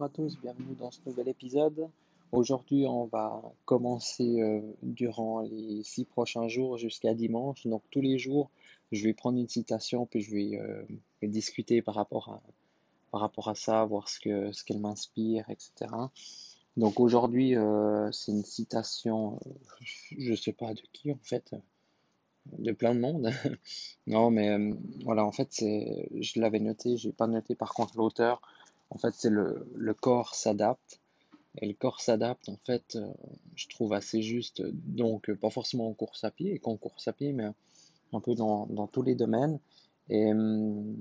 Bonjour à tous, bienvenue dans ce nouvel épisode. Aujourd'hui, on va commencer euh, durant les six prochains jours jusqu'à dimanche. Donc tous les jours, je vais prendre une citation puis je vais euh, discuter par rapport à par rapport à ça, voir ce que ce qu'elle m'inspire, etc. Donc aujourd'hui, euh, c'est une citation, je sais pas de qui en fait, de plein de monde. non, mais voilà, en fait, je l'avais noté, j'ai pas noté par contre l'auteur. En fait, c'est le, le corps s'adapte. Et le corps s'adapte, en fait, je trouve assez juste. Donc, pas forcément en course à pied, et qu'en course à pied, mais un peu dans, tous les domaines. Et hum,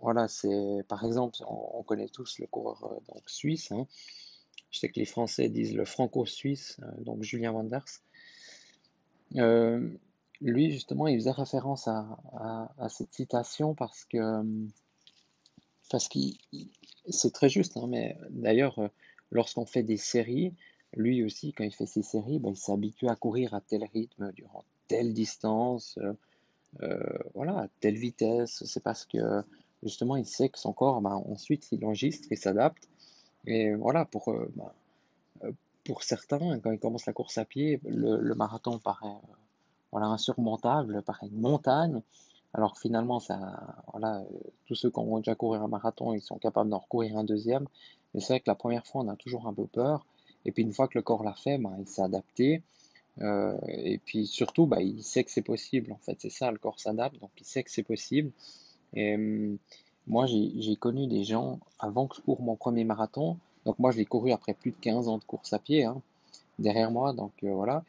voilà, c'est par exemple, on, connaît tous le coureur euh, suisse. Hein. Je sais que les Français disent le franco-suisse, euh, donc Julien Wanders. Euh, lui, justement, il faisait référence à, cette citation parce que parce qu'il c'est très juste, hein, mais d'ailleurs, lorsqu'on fait des séries, lui aussi, quand il fait ses séries, ben, il s'habitue à courir à tel rythme durant telle distance, voilà, à telle vitesse. C'est parce que justement, il sait que son corps, ben, ensuite, il enregistre et s'adapte. Et voilà, pour, euh, euh, pour certains, quand ils commencent la course à pied, le, marathon paraît euh, voilà, insurmontable, paraît une montagne. Alors finalement, ça, voilà, tous ceux qui ont déjà couru un marathon, ils sont capables d'en recourir un deuxième. Mais c'est vrai que la première fois, on a toujours un peu peur. Et puis une fois que le corps l'a fait, ben, il s'est adapté. et puis surtout, ben, il sait que c'est possible. En fait, c'est ça, le corps s'adapte, donc il sait que c'est possible. Et hum, moi, j'ai connu des gens avant que je cours mon premier marathon. Donc moi, je l'ai couru après plus de 15 ans de course à pied hein, derrière moi. Donc euh, voilà.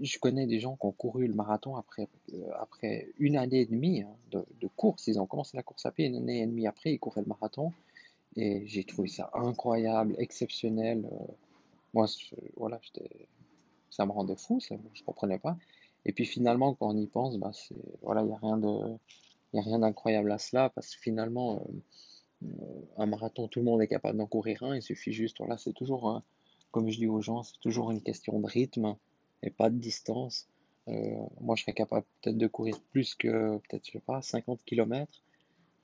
Euh, je connais des gens qui ont couru le marathon après, euh, après une année et demie hein, de, course. Ils ont commencé la course à pied une année et demie après, ils couraient le marathon. Et j'ai trouvé ça incroyable, exceptionnel. moi, voilà, ça me rendait fou, je comprenais pas. Et puis finalement, quand on y pense, bah, voilà, il n'y a rien d'incroyable à cela parce que finalement, euh, euh, un marathon, tout le monde est capable d'en courir un. Il suffit juste, voilà, c'est toujours, comme je dis aux gens, c'est toujours une question de rythme et pas de distance. Euh, moi, je serais capable peut-être de courir plus que, peut-être, je sais pas, 50 km.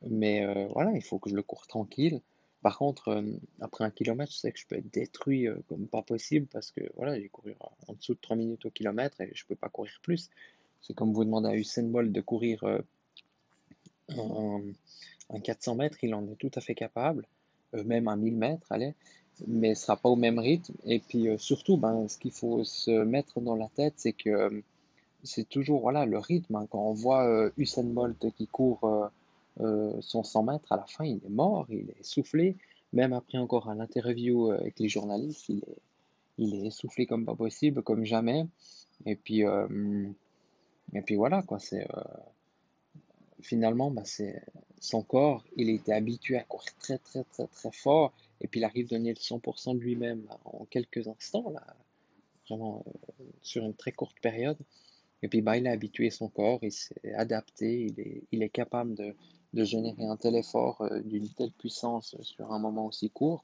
Mais voilà, il faut que je le cours tranquille. Par contre, après un kilomètre, je sais que je peux être détruit comme pas possible parce que voilà, j'ai couru en dessous de 3 minutes au kilomètre et je peux pas courir plus. C'est comme vous demandez à Usain Bolt de courir un, 400 mètres, il en est tout à fait capable, euh, même un 1000 mètres, allez, mais ce sera pas au même rythme. Et puis euh, surtout, ben, ce qu'il faut se mettre dans la tête, c'est que euh, c'est toujours voilà, le rythme. Hein. Quand on voit Usain Bolt qui court son 100 mètres, à la fin, il est mort, il est essoufflé. Même après encore un interview avec les journalistes, il est, il est essoufflé comme pas possible, comme jamais. Et puis, et puis voilà, quoi, c'est finalement, bah, c'est son corps, il était habitué à courir très très très très fort, et puis il arrive à donner le 100% de lui-même en quelques instants, là, vraiment euh, sur une très courte période. Et puis bah, il a habitué son corps, il s'est adapté, il est, il est capable de, de générer un tel effort euh, d'une telle puissance sur un moment aussi court.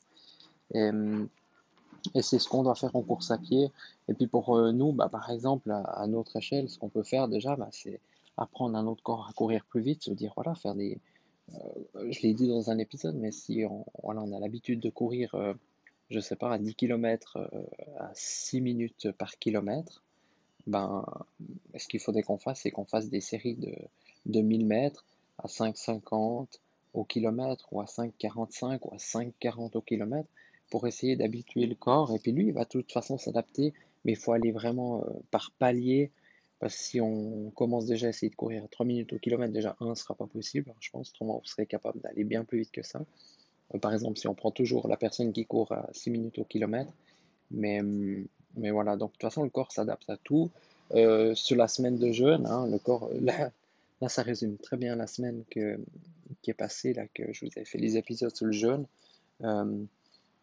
Et, et c'est ce qu'on doit faire en course à pied. Et puis pour euh, nous, bah, par exemple, à, notre échelle, ce qu'on peut faire déjà, bah, c'est apprendre un autre corps à courir plus vite, se dire, voilà, faire des... Euh, je l'ai dit dans un épisode, mais si on, a l'habitude de courir, euh, je sais pas, à 10 km euh, à 6 minutes par kilomètre, ben, ce qu'il faudrait qu'on fasse, c'est qu'on fasse des séries de, de 1000 mètres à 5,50 au kilomètre ou à 5,45 ou à 5,40 au kilomètre pour essayer d'habituer le corps. Et puis lui, il va de toute façon s'adapter, mais il faut aller vraiment par palier si on commence déjà à essayer de courir à 3 minutes au kilomètre, déjà 1 ne sera pas possible, je pense. Autrement, vous serez capable d'aller bien plus vite que ça. Euh, par exemple, si on prend toujours la personne qui court à 6 minutes au kilomètre. Mais, hum, mais voilà, donc de toute façon, le corps s'adapte à tout. Euh, sur la semaine de jeûne, hein, le corps, là, là, ça résume très bien la semaine que, qui est passée, là, que je vous ai fait les épisodes sur le jeûne. Euh,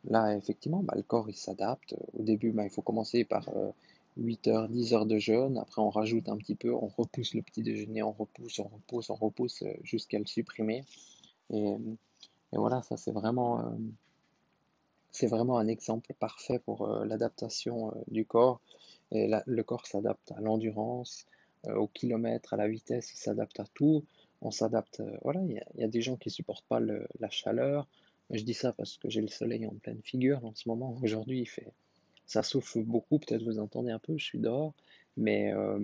Là, effectivement, bah, le corps il s'adapte. Au début, bah, il faut commencer par 8 heures, 10 heures de jeûne. Après, on rajoute un petit peu, on repousse le petit déjeuner, on repousse, on repousse, on repousse euh, jusqu'à le supprimer. Et, voilà, ça c'est vraiment, euh, vraiment un exemple parfait pour euh, l'adaptation du corps. Et le corps s'adapte à l'endurance, au kilomètre, à la vitesse, il s'adapte à tout. On s'adapte, voilà, il y, a, des gens qui supportent pas la chaleur. Je dis ça parce que j'ai le soleil en pleine figure en ce moment. Aujourd'hui, il fait, ça souffle beaucoup, peut-être vous entendez un peu, je suis dehors, mais euh,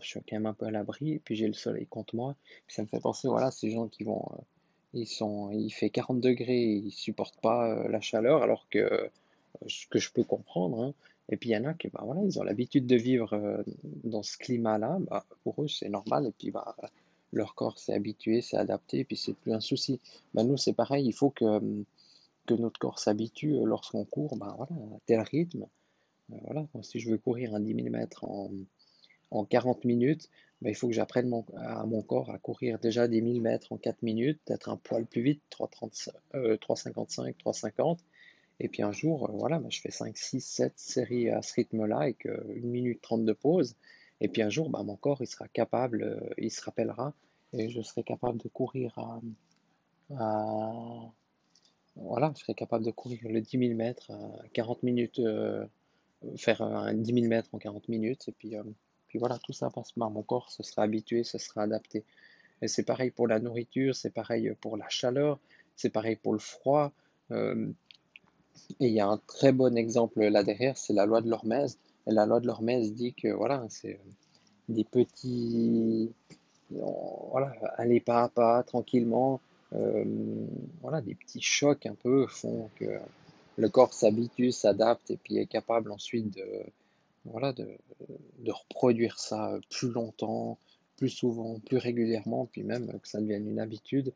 je suis quand même un peu à l'abri, et puis j'ai le soleil contre moi, puis ça me fait penser, voilà, ces gens qui vont, euh, ils sont, il fait 40 degrés, ils supportent pas euh, la chaleur, alors que, ce que je peux comprendre, hein. et puis il y en a qui, bah, voilà, ils ont l'habitude de vivre dans ce climat-là, bah, pour eux c'est normal, et puis bah, leur corps s'est habitué, s'est adapté, et puis c'est plus un souci. Bah, nous c'est pareil, il faut que que notre corps s'habitue euh, lorsqu'on court, ben voilà, à tel rythme. Euh, voilà, si je veux courir un 10 000 mètres en, en 40 minutes, ben, il faut que j'apprenne à mon corps à courir déjà des 1000 mètres en 4 minutes, peut-être un poil plus vite, 3,55, euh, 3,50. Et puis un jour, voilà, ben, je fais 5, 6, 7 séries à ce rythme-là avec 1 minute 30 de pause. Et puis un jour, ben, mon corps, il sera capable, il se rappellera, et je serai capable de courir à voilà, je serais capable de courir le 10 000 mètres à 40 minutes, euh, faire un 10 000 mètres en 40 minutes, et puis, euh, puis voilà, tout ça passe par mon corps, se sera habitué, se sera adapté. Et c'est pareil pour la nourriture, c'est pareil pour la chaleur, c'est pareil pour le froid. Euh, et il y a un très bon exemple là derrière, c'est la loi de l'Hormèse. Et la loi de l'Hormèse dit que voilà, c'est des petits, voilà, aller pas à pas, tranquillement, euh, voilà, des petits chocs un peu font que le corps s'habitue, s'adapte et puis est capable ensuite de, voilà, de, reproduire ça plus longtemps, plus souvent, plus régulièrement, puis même que ça devienne une habitude.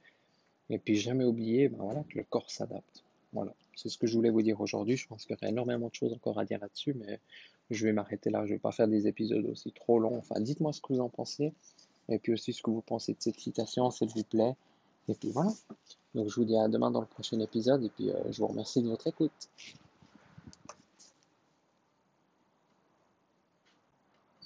Et puis jamais oublier ben voilà, que le corps s'adapte. Voilà, c'est ce que je voulais vous dire aujourd'hui. Je pense qu'il y aurait énormément de choses encore à dire là-dessus, mais je vais m'arrêter là. Je ne vais pas faire des épisodes aussi trop longs. Enfin, dites-moi ce que vous en pensez, et puis aussi ce que vous pensez de cette citation, s'il vous plaît. Et puis voilà. Donc je vous dis à demain dans le prochain épisode et puis euh, je vous remercie de votre écoute.